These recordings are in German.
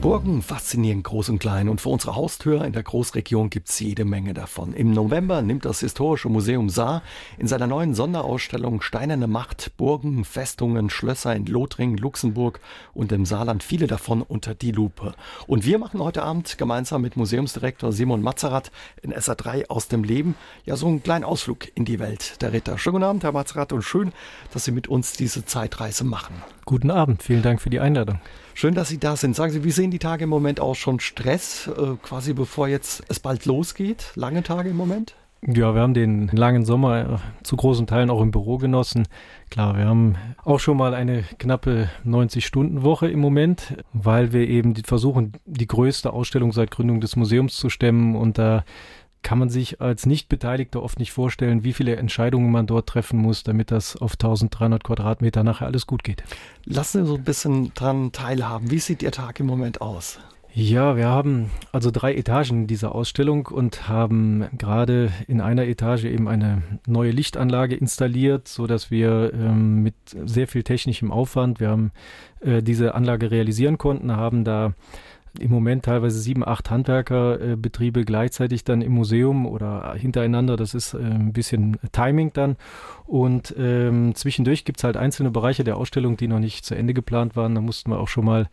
Burgen faszinieren groß und klein und vor unserer Haustür in der Großregion gibt's jede Menge davon. Im November nimmt das Historische Museum Saar in seiner neuen Sonderausstellung Steinerne Macht Burgen, Festungen, Schlösser in Lothringen, Luxemburg und im Saarland viele davon unter die Lupe. Und wir machen heute Abend gemeinsam mit Museumsdirektor Simon Mazerat in SA3 aus dem Leben ja so einen kleinen Ausflug in die Welt der Ritter. Schönen guten Abend, Herr Mazerat, und schön, dass Sie mit uns diese Zeitreise machen. Guten Abend, vielen Dank für die Einladung. Schön, dass Sie da sind. Sagen Sie, wie sehen die Tage im Moment aus? Schon Stress, äh, quasi bevor jetzt es bald losgeht? Lange Tage im Moment? Ja, wir haben den langen Sommer äh, zu großen Teilen auch im Büro genossen. Klar, wir haben auch schon mal eine knappe 90-Stunden-Woche im Moment, weil wir eben versuchen, die größte Ausstellung seit Gründung des Museums zu stemmen und da kann man sich als Nichtbeteiligter oft nicht vorstellen, wie viele Entscheidungen man dort treffen muss, damit das auf 1300 Quadratmeter nachher alles gut geht. Lassen Sie so ein bisschen dran teilhaben. Wie sieht Ihr Tag im Moment aus? Ja, wir haben also drei Etagen dieser Ausstellung und haben gerade in einer Etage eben eine neue Lichtanlage installiert, so dass wir ähm, mit sehr viel technischem Aufwand, wir haben äh, diese Anlage realisieren konnten, haben da im Moment teilweise sieben, acht Handwerkerbetriebe gleichzeitig dann im Museum oder hintereinander. Das ist äh, ein bisschen Timing dann. Und ähm, zwischendurch gibt es halt einzelne Bereiche der Ausstellung, die noch nicht zu Ende geplant waren. Da mussten wir auch schon mal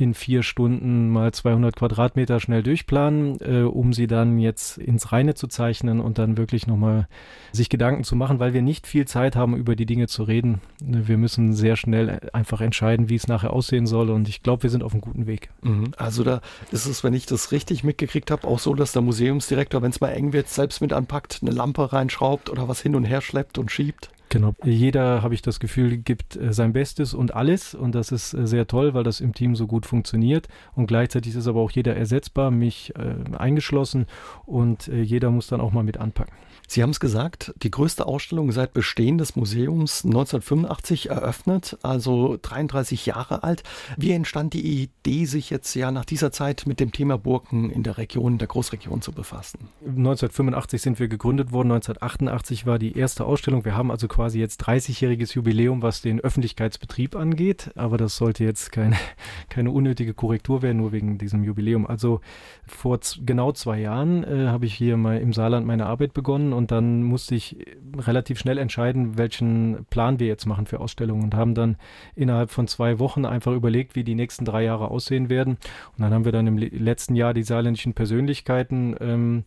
in vier Stunden mal 200 Quadratmeter schnell durchplanen, äh, um sie dann jetzt ins Reine zu zeichnen und dann wirklich nochmal sich Gedanken zu machen, weil wir nicht viel Zeit haben, über die Dinge zu reden. Wir müssen sehr schnell einfach entscheiden, wie es nachher aussehen soll und ich glaube, wir sind auf einem guten Weg. Mhm. Also da ist es, wenn ich das richtig mitgekriegt habe, auch so, dass der Museumsdirektor, wenn es mal eng wird, selbst mit anpackt, eine Lampe reinschraubt oder was hin und her schleppt und schiebt. Genau. Jeder, habe ich das Gefühl, gibt äh, sein Bestes und alles. Und das ist äh, sehr toll, weil das im Team so gut funktioniert. Und gleichzeitig ist aber auch jeder ersetzbar, mich äh, eingeschlossen. Und jeder muss dann auch mal mit anpacken. Sie haben es gesagt, die größte Ausstellung seit Bestehen des Museums 1985 eröffnet, also 33 Jahre alt. Wie entstand die Idee, sich jetzt ja nach dieser Zeit mit dem Thema Burgen in der Region, der Großregion zu befassen? 1985 sind wir gegründet worden, 1988 war die erste Ausstellung. Wir haben also quasi jetzt 30-jähriges Jubiläum, was den Öffentlichkeitsbetrieb angeht, aber das sollte jetzt keine, keine unnötige Korrektur werden, nur wegen diesem Jubiläum. Also vor genau zwei Jahren äh, habe ich hier mal im Saarland meine Arbeit begonnen und dann musste ich relativ schnell entscheiden, welchen Plan wir jetzt machen für Ausstellungen und haben dann innerhalb von zwei Wochen einfach überlegt, wie die nächsten drei Jahre aussehen werden. Und dann haben wir dann im letzten Jahr die saarländischen Persönlichkeiten ähm,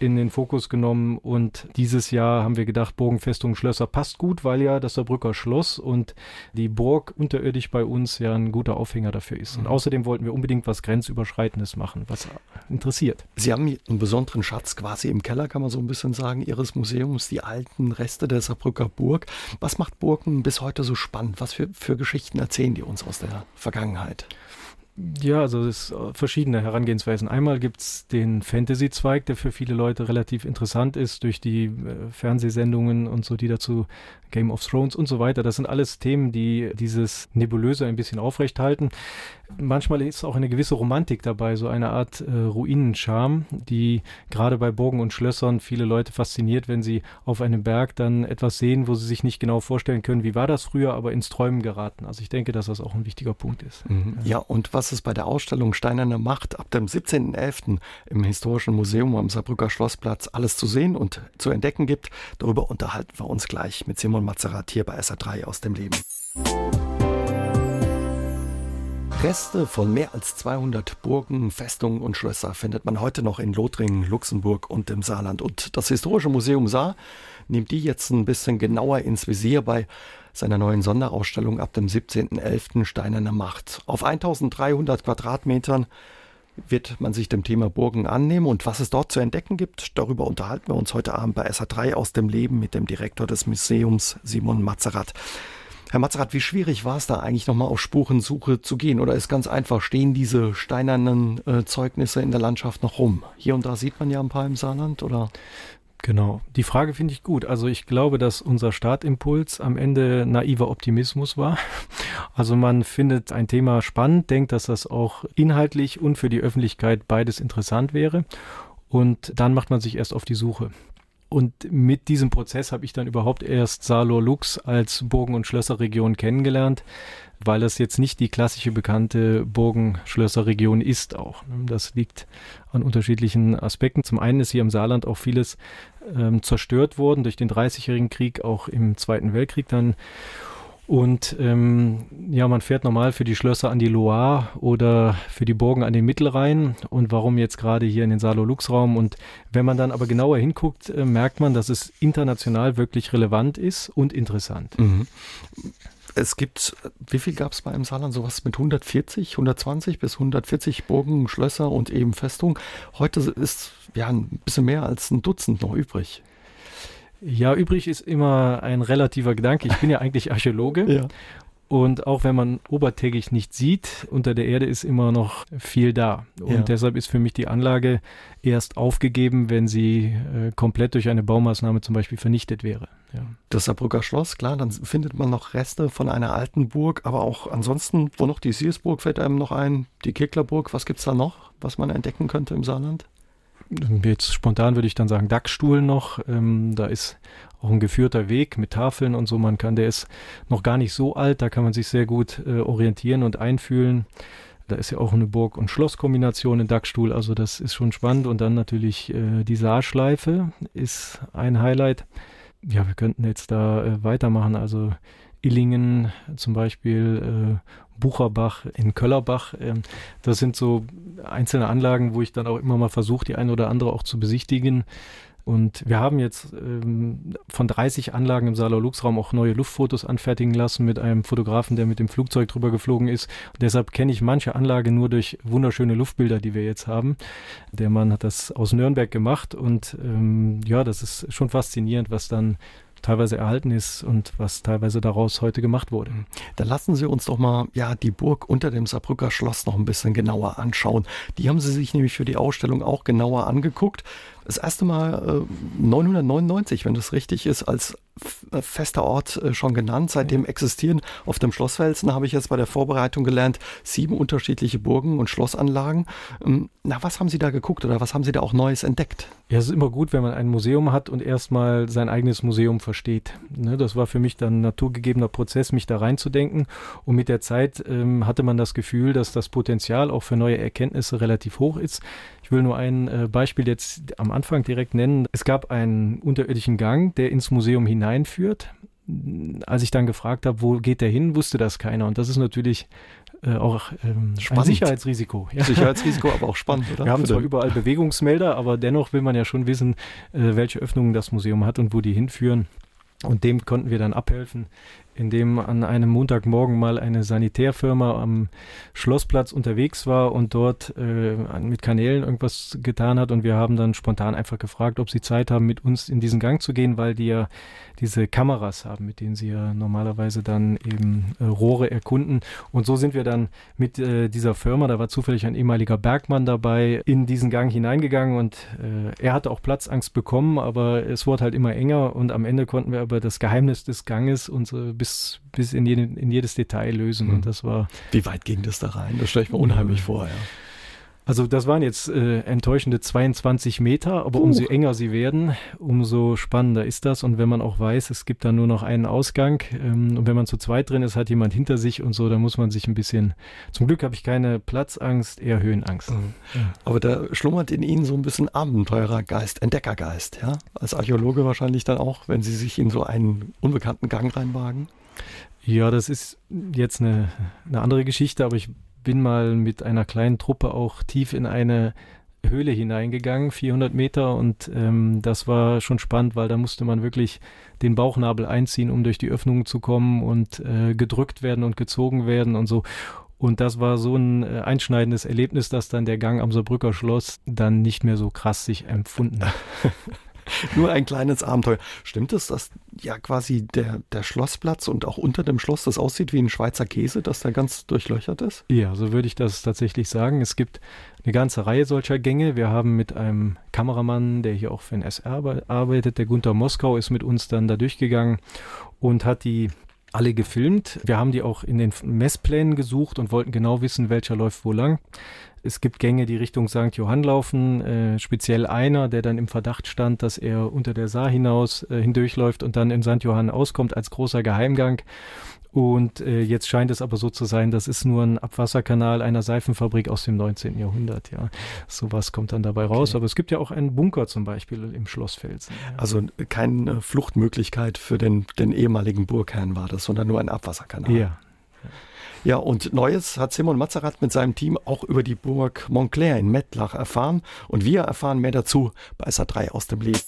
in den Fokus genommen und dieses Jahr haben wir gedacht, Burgenfestung Schlösser passt gut, weil ja das Saarbrücker Schloss und die Burg unterirdisch bei uns ja ein guter Aufhänger dafür ist. Und mhm. außerdem wollten wir unbedingt was Grenzüberschreitendes machen, was interessiert. Sie haben einen besonderen Schatz quasi im Keller, kann man so ein bisschen sagen, Ihres Museums, die alten Reste der Saarbrücker Burg. Was macht Burgen bis heute so spannend? Was für, für Geschichten erzählen die uns aus der Vergangenheit? Ja, also es äh, verschiedene Herangehensweisen. Einmal gibt's den Fantasy-Zweig, der für viele Leute relativ interessant ist durch die äh, Fernsehsendungen und so, die dazu Game of Thrones und so weiter. Das sind alles Themen, die dieses Nebulöse ein bisschen aufrechthalten. Manchmal ist auch eine gewisse Romantik dabei, so eine Art äh, Ruinenscham, die gerade bei Burgen und Schlössern viele Leute fasziniert, wenn sie auf einem Berg dann etwas sehen, wo sie sich nicht genau vorstellen können, wie war das früher, aber ins Träumen geraten. Also ich denke, dass das auch ein wichtiger Punkt ist. Mhm. Ja, und was es bei der Ausstellung Steinerne Macht ab dem 17.11. im Historischen Museum am Saarbrücker Schlossplatz alles zu sehen und zu entdecken gibt, darüber unterhalten wir uns gleich mit Simon Mazerat hier bei SA3 aus dem Leben. Reste von mehr als 200 Burgen, Festungen und Schlösser findet man heute noch in Lothringen, Luxemburg und im Saarland. Und das Historische Museum Saar nimmt die jetzt ein bisschen genauer ins Visier bei seiner neuen Sonderausstellung ab dem 17.11. Steinerne Macht. Auf 1300 Quadratmetern wird man sich dem Thema Burgen annehmen und was es dort zu entdecken gibt, darüber unterhalten wir uns heute Abend bei SA3 aus dem Leben mit dem Direktor des Museums Simon Mazerat. Herr Matzerath, wie schwierig war es da eigentlich nochmal auf Spurensuche zu gehen? Oder ist ganz einfach, stehen diese steinernen äh, Zeugnisse in der Landschaft noch rum? Hier und da sieht man ja ein paar im Saarland, oder? Genau. Die Frage finde ich gut. Also ich glaube, dass unser Startimpuls am Ende naiver Optimismus war. Also man findet ein Thema spannend, denkt, dass das auch inhaltlich und für die Öffentlichkeit beides interessant wäre. Und dann macht man sich erst auf die Suche. Und mit diesem Prozess habe ich dann überhaupt erst Salor Lux als Burgen- und Schlösserregion kennengelernt, weil das jetzt nicht die klassische bekannte Burgen-Schlösserregion ist auch. Das liegt an unterschiedlichen Aspekten. Zum einen ist hier im Saarland auch vieles ähm, zerstört worden durch den Dreißigjährigen Krieg, auch im Zweiten Weltkrieg dann. Und ähm, ja, man fährt normal für die Schlösser an die Loire oder für die Burgen an den Mittelrhein. Und warum jetzt gerade hier in den Salo-Lux-Raum? Und wenn man dann aber genauer hinguckt, äh, merkt man, dass es international wirklich relevant ist und interessant. Mhm. Es gibt, wie viel gab es bei einem Saarland? Sowas mit 140, 120 bis 140 Burgen, Schlösser und eben Festung. Heute ist ja ein bisschen mehr als ein Dutzend noch übrig. Ja, übrig ist immer ein relativer Gedanke. Ich bin ja eigentlich Archäologe. ja. Und auch wenn man obertägig nicht sieht, unter der Erde ist immer noch viel da. Und ja. deshalb ist für mich die Anlage erst aufgegeben, wenn sie äh, komplett durch eine Baumaßnahme zum Beispiel vernichtet wäre. Ja. Das Saarbrücker Schloss, klar, dann findet man noch Reste von einer alten Burg, aber auch ansonsten, wo noch die Siersburg fällt einem noch ein, die Kicklerburg, was gibt es da noch, was man entdecken könnte im Saarland? Jetzt spontan würde ich dann sagen Dachstuhl noch. Ähm, da ist auch ein geführter Weg mit Tafeln und so. Man kann, der ist noch gar nicht so alt, da kann man sich sehr gut äh, orientieren und einfühlen. Da ist ja auch eine Burg- und Schlosskombination in Dachstuhl, also das ist schon spannend. Und dann natürlich äh, die Saarschleife ist ein Highlight. Ja, wir könnten jetzt da äh, weitermachen. Also Illingen zum Beispiel, äh, Bucherbach, in Köllerbach. Ähm, das sind so einzelne Anlagen, wo ich dann auch immer mal versuche, die eine oder andere auch zu besichtigen. Und wir haben jetzt ähm, von 30 Anlagen im Saarler Luxraum auch neue Luftfotos anfertigen lassen mit einem Fotografen, der mit dem Flugzeug drüber geflogen ist. Und deshalb kenne ich manche Anlage nur durch wunderschöne Luftbilder, die wir jetzt haben. Der Mann hat das aus Nürnberg gemacht und ähm, ja, das ist schon faszinierend, was dann teilweise erhalten ist und was teilweise daraus heute gemacht wurde. Dann lassen Sie uns doch mal ja die Burg unter dem Saarbrücker Schloss noch ein bisschen genauer anschauen. Die haben Sie sich nämlich für die Ausstellung auch genauer angeguckt. Das erste Mal äh, 999, wenn das richtig ist, als äh, fester Ort äh, schon genannt. Seitdem existieren auf dem Schlossfelsen, habe ich jetzt bei der Vorbereitung gelernt, sieben unterschiedliche Burgen und Schlossanlagen. Ähm, na, was haben Sie da geguckt oder was haben Sie da auch Neues entdeckt? Ja, es ist immer gut, wenn man ein Museum hat und erstmal sein eigenes Museum versteht. Ne, das war für mich dann ein naturgegebener Prozess, mich da reinzudenken. Und mit der Zeit ähm, hatte man das Gefühl, dass das Potenzial auch für neue Erkenntnisse relativ hoch ist. Ich will nur ein äh, Beispiel jetzt am Anfang direkt nennen. Es gab einen unterirdischen Gang, der ins Museum hineinführt. Als ich dann gefragt habe, wo geht der hin, wusste das keiner. Und das ist natürlich äh, auch ähm, ein Sicherheitsrisiko. Ja. Sicherheitsrisiko, aber auch spannend, oder? Wir haben zwar überall Bewegungsmelder, aber dennoch will man ja schon wissen, äh, welche Öffnungen das Museum hat und wo die hinführen. Und dem konnten wir dann abhelfen, in dem an einem Montagmorgen mal eine Sanitärfirma am Schlossplatz unterwegs war und dort äh, mit Kanälen irgendwas getan hat. Und wir haben dann spontan einfach gefragt, ob sie Zeit haben, mit uns in diesen Gang zu gehen, weil die ja diese Kameras haben, mit denen sie ja normalerweise dann eben äh, Rohre erkunden. Und so sind wir dann mit äh, dieser Firma, da war zufällig ein ehemaliger Bergmann dabei, in diesen Gang hineingegangen und äh, er hatte auch Platzangst bekommen, aber es wurde halt immer enger und am Ende konnten wir aber das Geheimnis des Ganges uns bis, bis in, jeden, in jedes Detail lösen. Mhm. Und das war. Wie weit ging das da rein? Das stelle ich mir unheimlich vor, ja. Also das waren jetzt äh, enttäuschende 22 Meter, aber uh. umso enger sie werden, umso spannender ist das. Und wenn man auch weiß, es gibt da nur noch einen Ausgang ähm, und wenn man zu zweit drin ist, hat jemand hinter sich und so, da muss man sich ein bisschen. Zum Glück habe ich keine Platzangst, eher Höhenangst. Mhm. Ja. Aber da schlummert in Ihnen so ein bisschen Abenteurergeist, Entdeckergeist, ja? Als Archäologe wahrscheinlich dann auch, wenn Sie sich in so einen unbekannten Gang reinwagen. Ja, das ist jetzt eine, eine andere Geschichte, aber ich bin mal mit einer kleinen Truppe auch tief in eine Höhle hineingegangen, 400 Meter, und ähm, das war schon spannend, weil da musste man wirklich den Bauchnabel einziehen, um durch die Öffnungen zu kommen und äh, gedrückt werden und gezogen werden und so. Und das war so ein äh, einschneidendes Erlebnis, dass dann der Gang am Saarbrücker Schloss dann nicht mehr so krass sich empfunden hat. Nur ein kleines Abenteuer. Stimmt es, dass ja quasi der, der Schlossplatz und auch unter dem Schloss das aussieht wie ein Schweizer Käse, dass der ganz durchlöchert ist? Ja, so würde ich das tatsächlich sagen. Es gibt eine ganze Reihe solcher Gänge. Wir haben mit einem Kameramann, der hier auch für den SR arbeitet, der Gunther Moskau, ist mit uns dann da durchgegangen und hat die alle gefilmt. Wir haben die auch in den Messplänen gesucht und wollten genau wissen, welcher läuft wo lang. Es gibt Gänge, die Richtung St. Johann laufen, äh, speziell einer, der dann im Verdacht stand, dass er unter der Saar hinaus äh, hindurchläuft und dann in St. Johann auskommt als großer Geheimgang. Und äh, jetzt scheint es aber so zu sein, das ist nur ein Abwasserkanal einer Seifenfabrik aus dem 19. Jahrhundert. Ja, sowas kommt dann dabei raus. Okay. Aber es gibt ja auch einen Bunker zum Beispiel im Schlossfelsen. Ja. Also keine Fluchtmöglichkeit für den, den ehemaligen Burgherrn war das, sondern nur ein Abwasserkanal. Ja. Ja, und Neues hat Simon Mazerat mit seinem Team auch über die Burg Montclair in Mettlach erfahren. Und wir erfahren mehr dazu bei SA3 aus dem Leben.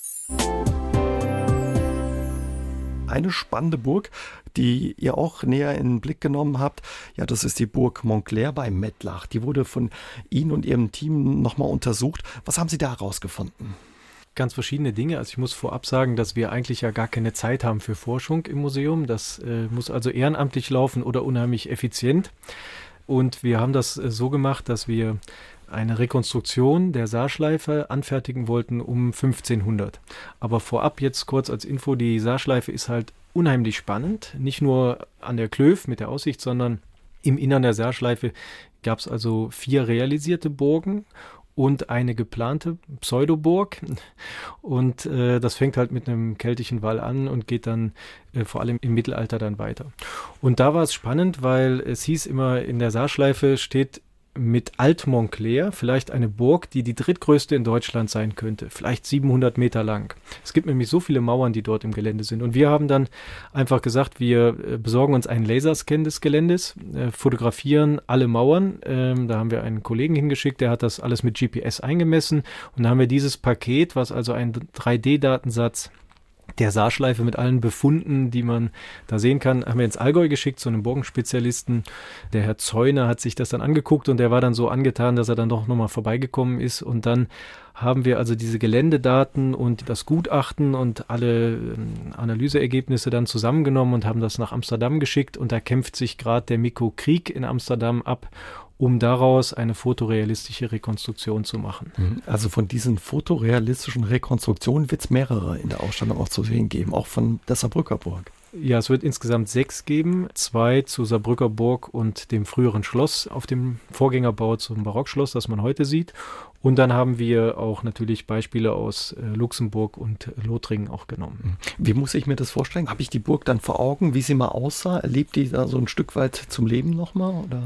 Eine spannende Burg, die ihr auch näher in den Blick genommen habt. Ja, das ist die Burg Montclair bei Mettlach. Die wurde von Ihnen und Ihrem Team nochmal untersucht. Was haben Sie da herausgefunden? Ganz verschiedene Dinge. Also ich muss vorab sagen, dass wir eigentlich ja gar keine Zeit haben für Forschung im Museum. Das äh, muss also ehrenamtlich laufen oder unheimlich effizient. Und wir haben das äh, so gemacht, dass wir eine Rekonstruktion der Saarschleife anfertigen wollten um 1500. Aber vorab jetzt kurz als Info, die Saarschleife ist halt unheimlich spannend. Nicht nur an der Klöf mit der Aussicht, sondern im Innern der Saarschleife gab es also vier realisierte Burgen und eine geplante Pseudoburg. Und äh, das fängt halt mit einem keltischen Wall an und geht dann äh, vor allem im Mittelalter dann weiter. Und da war es spannend, weil es hieß immer, in der Saarschleife steht mit Alt-Montclair, vielleicht eine Burg, die die drittgrößte in Deutschland sein könnte, vielleicht 700 Meter lang. Es gibt nämlich so viele Mauern, die dort im Gelände sind. Und wir haben dann einfach gesagt, wir äh, besorgen uns einen Laserscan des Geländes, äh, fotografieren alle Mauern. Ähm, da haben wir einen Kollegen hingeschickt, der hat das alles mit GPS eingemessen. Und da haben wir dieses Paket, was also ein 3D-Datensatz der Saarschleife mit allen Befunden, die man da sehen kann, haben wir ins Allgäu geschickt zu einem Burgenspezialisten. Der Herr Zeuner hat sich das dann angeguckt und der war dann so angetan, dass er dann doch nochmal vorbeigekommen ist. Und dann haben wir also diese Geländedaten und das Gutachten und alle ähm, Analyseergebnisse dann zusammengenommen und haben das nach Amsterdam geschickt. Und da kämpft sich gerade der Mikro Krieg in Amsterdam ab um daraus eine fotorealistische Rekonstruktion zu machen. Mhm. Also von diesen fotorealistischen Rekonstruktionen wird es mehrere in der Ausstellung auch zu sehen geben, auch von der Saarbrücker Burg. Ja, es wird insgesamt sechs geben. Zwei zu Saarbrücker Burg und dem früheren Schloss auf dem Vorgängerbau zum Barockschloss, das man heute sieht. Und dann haben wir auch natürlich Beispiele aus äh, Luxemburg und Lothringen auch genommen. Mhm. Wie muss ich mir das vorstellen? Habe ich die Burg dann vor Augen, wie sie mal aussah? Erlebt die da so ein Stück weit zum Leben nochmal? Oder?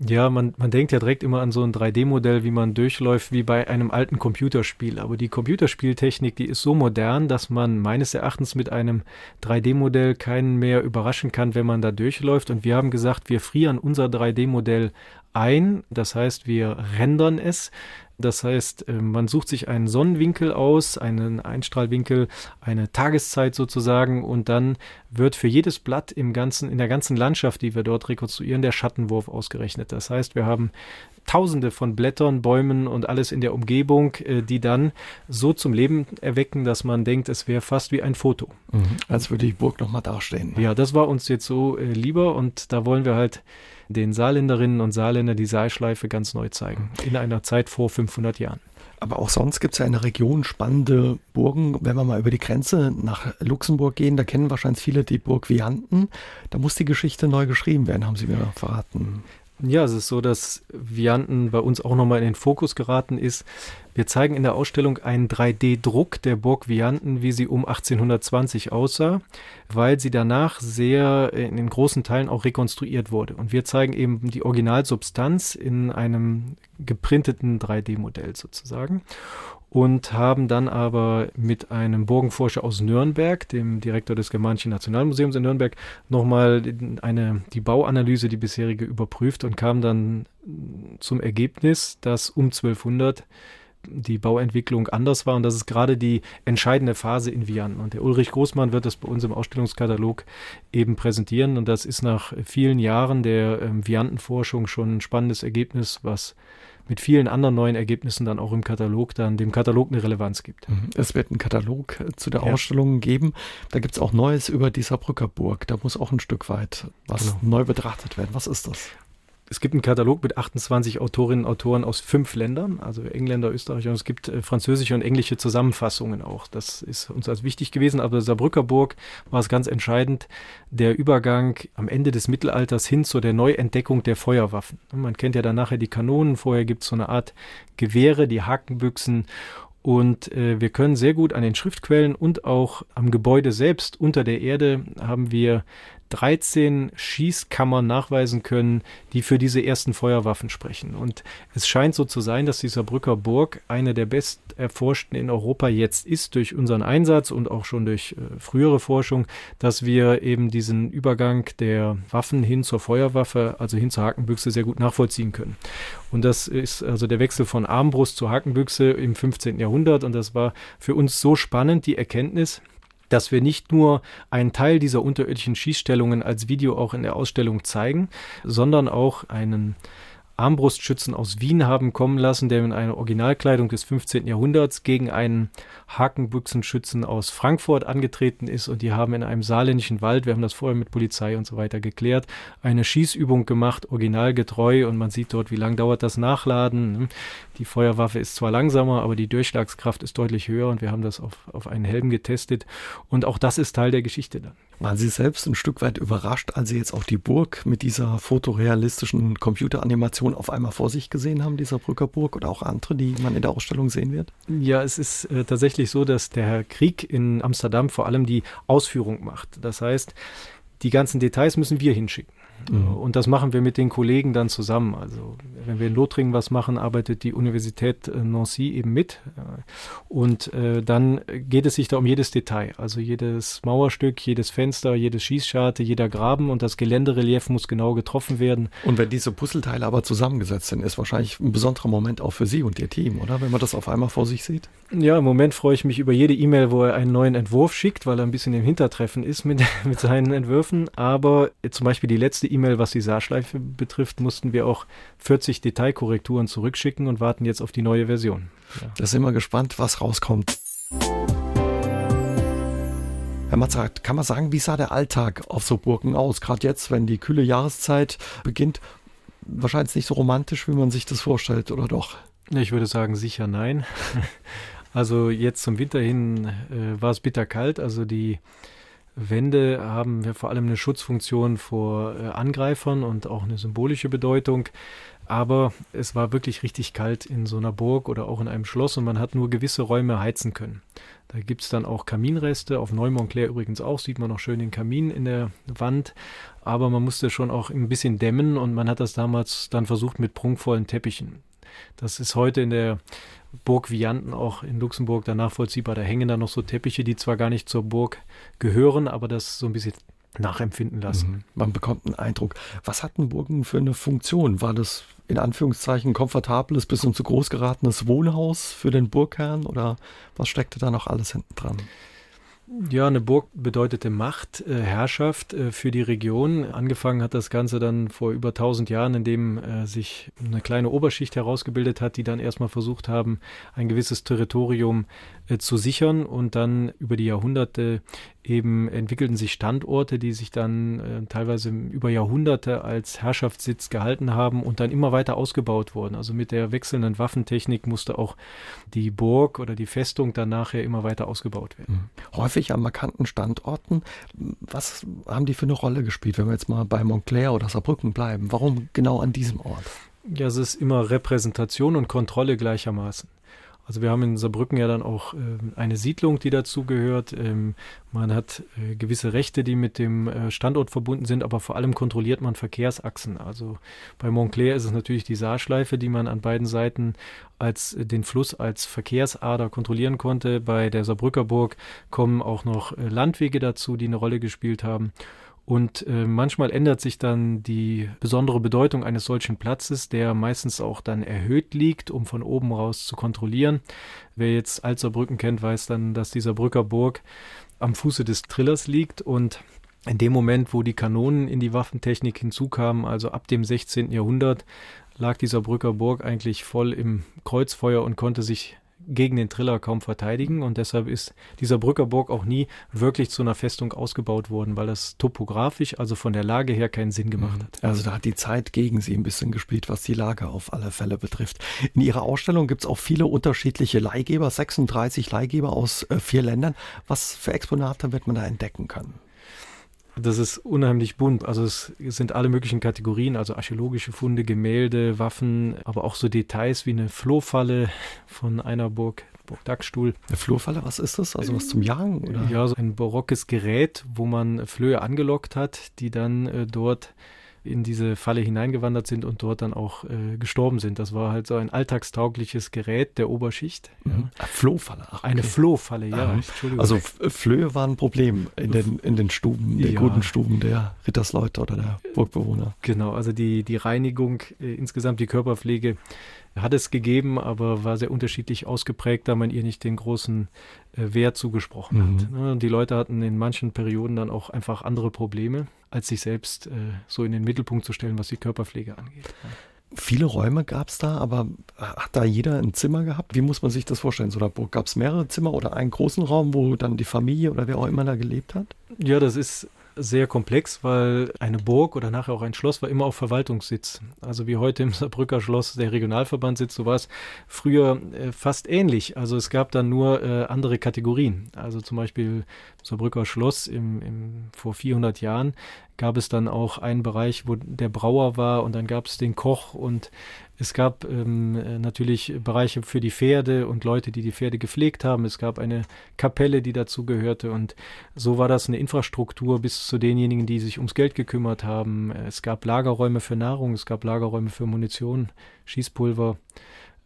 Ja, man, man denkt ja direkt immer an so ein 3D-Modell, wie man durchläuft, wie bei einem alten Computerspiel. Aber die Computerspieltechnik, die ist so modern, dass man meines Erachtens mit einem 3D-Modell keinen mehr überraschen kann, wenn man da durchläuft. Und wir haben gesagt, wir frieren unser 3D-Modell ein. Das heißt, wir rendern es. Das heißt, äh, man sucht sich einen Sonnenwinkel aus, einen Einstrahlwinkel, eine Tageszeit sozusagen und dann wird für jedes Blatt im ganzen, in der ganzen Landschaft, die wir dort rekonstruieren, der Schattenwurf ausgerechnet. Das heißt, wir haben Tausende von Blättern, Bäumen und alles in der Umgebung, äh, die dann so zum Leben erwecken, dass man denkt, es wäre fast wie ein Foto. Mhm. Als würde die Burg nochmal dastehen. Ja, das war uns jetzt so äh, lieber und da wollen wir halt den Saarländerinnen und Saarländern die Saalschleife ganz neu zeigen. In einer Zeit vor 500 Jahren. Aber auch sonst gibt es ja in der Region spannende Burgen. Wenn wir mal über die Grenze nach Luxemburg gehen, da kennen wahrscheinlich viele die Burg Vianten. Da muss die Geschichte neu geschrieben werden, haben Sie mir verraten. Ja, es ist so, dass Vianten bei uns auch nochmal in den Fokus geraten ist. Wir zeigen in der Ausstellung einen 3D-Druck der Burg Vianten, wie sie um 1820 aussah, weil sie danach sehr in den großen Teilen auch rekonstruiert wurde. Und wir zeigen eben die Originalsubstanz in einem geprinteten 3D-Modell sozusagen und haben dann aber mit einem Burgenforscher aus Nürnberg, dem Direktor des Germanischen Nationalmuseums in Nürnberg, nochmal eine, die Bauanalyse, die bisherige, überprüft und kam dann zum Ergebnis, dass um 1200 die Bauentwicklung anders war und das ist gerade die entscheidende Phase in Vianden. Und der Ulrich Großmann wird das bei uns im Ausstellungskatalog eben präsentieren und das ist nach vielen Jahren der ähm, Viantenforschung schon ein spannendes Ergebnis, was mit vielen anderen neuen Ergebnissen dann auch im Katalog dann dem Katalog eine Relevanz gibt. Mhm. Es wird einen Katalog äh, zu der ja. Ausstellung geben. Da gibt es auch Neues über die Saarbrücker Burg. Da muss auch ein Stück weit was genau. neu betrachtet werden. Was ist das? Es gibt einen Katalog mit 28 Autorinnen und Autoren aus fünf Ländern, also Engländer, Österreicher, und es gibt äh, französische und englische Zusammenfassungen auch. Das ist uns als wichtig gewesen, aber Saarbrücker Burg war es ganz entscheidend, der Übergang am Ende des Mittelalters hin zu der Neuentdeckung der Feuerwaffen. Man kennt ja dann nachher die Kanonen, vorher gibt es so eine Art Gewehre, die Hakenbüchsen und äh, wir können sehr gut an den Schriftquellen und auch am Gebäude selbst unter der Erde haben wir 13 Schießkammern nachweisen können, die für diese ersten Feuerwaffen sprechen. Und es scheint so zu sein, dass die Saarbrücker Burg eine der best erforschten in Europa jetzt ist, durch unseren Einsatz und auch schon durch äh, frühere Forschung, dass wir eben diesen Übergang der Waffen hin zur Feuerwaffe, also hin zur Hakenbüchse, sehr gut nachvollziehen können. Und das ist also der Wechsel von Armbrust zur Hakenbüchse im 15. Jahrhundert. Und das war für uns so spannend, die Erkenntnis, dass wir nicht nur einen Teil dieser unterirdischen Schießstellungen als Video auch in der Ausstellung zeigen, sondern auch einen Armbrustschützen aus Wien haben kommen lassen, der in einer Originalkleidung des 15. Jahrhunderts gegen einen Hakenbüchsenschützen aus Frankfurt angetreten ist und die haben in einem saarländischen Wald, wir haben das vorher mit Polizei und so weiter geklärt, eine Schießübung gemacht, originalgetreu und man sieht dort, wie lange dauert das Nachladen. Die Feuerwaffe ist zwar langsamer, aber die Durchschlagskraft ist deutlich höher und wir haben das auf, auf einen Helm getestet und auch das ist Teil der Geschichte dann. Waren Sie selbst ein Stück weit überrascht, als Sie jetzt auch die Burg mit dieser fotorealistischen Computeranimation auf einmal vor sich gesehen haben, dieser Brückerburg oder auch andere, die man in der Ausstellung sehen wird? Ja, es ist äh, tatsächlich so, dass der Krieg in Amsterdam vor allem die Ausführung macht. Das heißt, die ganzen Details müssen wir hinschicken. Mhm. Und das machen wir mit den Kollegen dann zusammen. Also wenn wir in Lothringen was machen, arbeitet die Universität äh, Nancy eben mit. Und äh, dann geht es sich da um jedes Detail. Also jedes Mauerstück, jedes Fenster, jedes Schießscharte, jeder Graben und das Geländerelief muss genau getroffen werden. Und wenn diese Puzzleteile aber zusammengesetzt sind, ist wahrscheinlich ein besonderer Moment auch für Sie und Ihr Team, oder? Wenn man das auf einmal vor sich sieht? Ja, im Moment freue ich mich über jede E-Mail, wo er einen neuen Entwurf schickt, weil er ein bisschen im Hintertreffen ist mit, mit seinen Entwürfen. Aber zum Beispiel die letzte E-Mail, was die Saarschleife betrifft, mussten wir auch 40 Detailkorrekturen zurückschicken und warten jetzt auf die neue Version. Ja. Da sind wir gespannt, was rauskommt. Herr Matzerath, kann man sagen, wie sah der Alltag auf so Burgen aus? Gerade jetzt, wenn die kühle Jahreszeit beginnt, wahrscheinlich nicht so romantisch, wie man sich das vorstellt, oder doch? Ich würde sagen, sicher nein. Also jetzt zum Winter hin äh, war es bitterkalt. Also die Wände haben ja vor allem eine Schutzfunktion vor äh, Angreifern und auch eine symbolische Bedeutung. Aber es war wirklich richtig kalt in so einer Burg oder auch in einem Schloss und man hat nur gewisse Räume heizen können. Da gibt es dann auch Kaminreste, auf Neumontclair übrigens auch, sieht man noch schön den Kamin in der Wand. Aber man musste schon auch ein bisschen dämmen und man hat das damals dann versucht mit prunkvollen Teppichen. Das ist heute in der Burg Vianten auch in Luxemburg dann nachvollziehbar. Da hängen da noch so Teppiche, die zwar gar nicht zur Burg gehören, aber das so ein bisschen nachempfinden lassen. Mhm. Man bekommt einen Eindruck. Was hatten Burgen für eine Funktion? War das in Anführungszeichen komfortables bis und zu groß geratenes Wohnhaus für den Burgherrn oder was steckte da noch alles hinten dran? Ja, eine Burg bedeutete Macht, äh, Herrschaft äh, für die Region. Angefangen hat das Ganze dann vor über 1000 Jahren, indem äh, sich eine kleine Oberschicht herausgebildet hat, die dann erstmal versucht haben, ein gewisses Territorium äh, zu sichern und dann über die Jahrhunderte eben entwickelten sich Standorte, die sich dann äh, teilweise über Jahrhunderte als Herrschaftssitz gehalten haben und dann immer weiter ausgebaut wurden. Also mit der wechselnden Waffentechnik musste auch die Burg oder die Festung dann nachher immer weiter ausgebaut werden. Mhm. Häufig an markanten Standorten. Was haben die für eine Rolle gespielt, wenn wir jetzt mal bei Montclair oder Saarbrücken bleiben? Warum genau an diesem Ort? Ja, es ist immer Repräsentation und Kontrolle gleichermaßen. Also wir haben in Saarbrücken ja dann auch äh, eine Siedlung, die dazugehört. Ähm, man hat äh, gewisse Rechte, die mit dem äh, Standort verbunden sind, aber vor allem kontrolliert man Verkehrsachsen. Also bei Montclair ist es natürlich die Saarschleife, die man an beiden Seiten als äh, den Fluss als Verkehrsader kontrollieren konnte. Bei der Saarbrücker Burg kommen auch noch äh, Landwege dazu, die eine Rolle gespielt haben. Und äh, manchmal ändert sich dann die besondere Bedeutung eines solchen Platzes, der meistens auch dann erhöht liegt, um von oben raus zu kontrollieren. Wer jetzt Alzerbrücken kennt, weiß dann, dass dieser Brücker Burg am Fuße des Trillers liegt und in dem Moment, wo die Kanonen in die Waffentechnik hinzukamen, also ab dem 16. Jahrhundert, lag dieser Brücker Burg eigentlich voll im Kreuzfeuer und konnte sich gegen den Triller kaum verteidigen und deshalb ist dieser Brückerburg auch nie wirklich zu einer Festung ausgebaut worden, weil das topografisch, also von der Lage her, keinen Sinn gemacht mhm. hat. Also da hat die Zeit gegen sie ein bisschen gespielt, was die Lage auf alle Fälle betrifft. In Ihrer Ausstellung gibt es auch viele unterschiedliche Leihgeber, 36 Leihgeber aus äh, vier Ländern. Was für Exponate wird man da entdecken können? Das ist unheimlich bunt. Also es sind alle möglichen Kategorien, also archäologische Funde, Gemälde, Waffen, aber auch so Details wie eine Flohfalle von einer Burg, Burg Dachstuhl. Eine Flohfalle, was ist das? Also was zum Jagen? Oder? Ja, so ein barockes Gerät, wo man Flöhe angelockt hat, die dann äh, dort in diese Falle hineingewandert sind und dort dann auch äh, gestorben sind. Das war halt so ein alltagstaugliches Gerät der Oberschicht. Mhm. Ja. Flohfalle. Ach, okay. Eine Flohfalle, ja. Ah, Entschuldigung. Also Flöhe waren ein Problem in den, in den Stuben, den ja. guten Stuben der Rittersleute oder der Burgbewohner. Genau, also die, die Reinigung, äh, insgesamt die Körperpflege hat es gegeben, aber war sehr unterschiedlich ausgeprägt, da man ihr nicht den großen äh, Wert zugesprochen mhm. hat. Ne? Und die Leute hatten in manchen Perioden dann auch einfach andere Probleme, als sich selbst äh, so in den Mittelpunkt zu stellen, was die Körperpflege angeht. Viele Räume gab es da, aber hat da jeder ein Zimmer gehabt? Wie muss man sich das vorstellen? So gab es mehrere Zimmer oder einen großen Raum, wo dann die Familie oder wer auch immer da gelebt hat? Ja, das ist sehr komplex, weil eine Burg oder nachher auch ein Schloss war immer auf Verwaltungssitz. Also wie heute im Saarbrücker Schloss der Regionalverband sitzt, so war es früher äh, fast ähnlich. Also es gab dann nur äh, andere Kategorien. Also zum Beispiel Saarbrücker Schloss im, im, vor 400 Jahren gab es dann auch einen Bereich, wo der Brauer war und dann gab es den Koch und es gab ähm, äh, natürlich Bereiche für die Pferde und Leute, die die Pferde gepflegt haben. Es gab eine Kapelle, die dazu gehörte. Und so war das eine Infrastruktur bis zu denjenigen, die sich ums Geld gekümmert haben. Es gab Lagerräume für Nahrung, es gab Lagerräume für Munition, Schießpulver.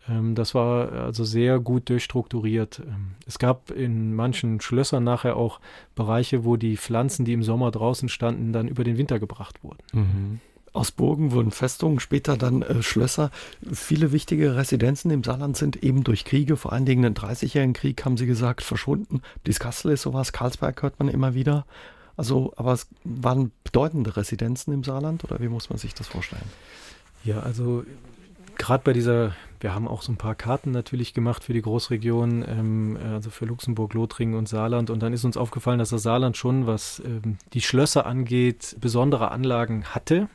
Ähm, das war also sehr gut durchstrukturiert. Ähm, es gab in manchen Schlössern nachher auch Bereiche, wo die Pflanzen, die im Sommer draußen standen, dann über den Winter gebracht wurden. Mhm. Aus Burgen wurden Festungen, später dann äh, Schlösser. Viele wichtige Residenzen im Saarland sind eben durch Kriege, vor allen Dingen den 30-jährigen Krieg, haben Sie gesagt, verschwunden. Dies Kassel ist sowas, Karlsberg hört man immer wieder. Also, aber es waren bedeutende Residenzen im Saarland oder wie muss man sich das vorstellen? Ja, also gerade bei dieser, wir haben auch so ein paar Karten natürlich gemacht für die Großregion, ähm, also für Luxemburg, Lothringen und Saarland. Und dann ist uns aufgefallen, dass das Saarland schon, was ähm, die Schlösser angeht, besondere Anlagen hatte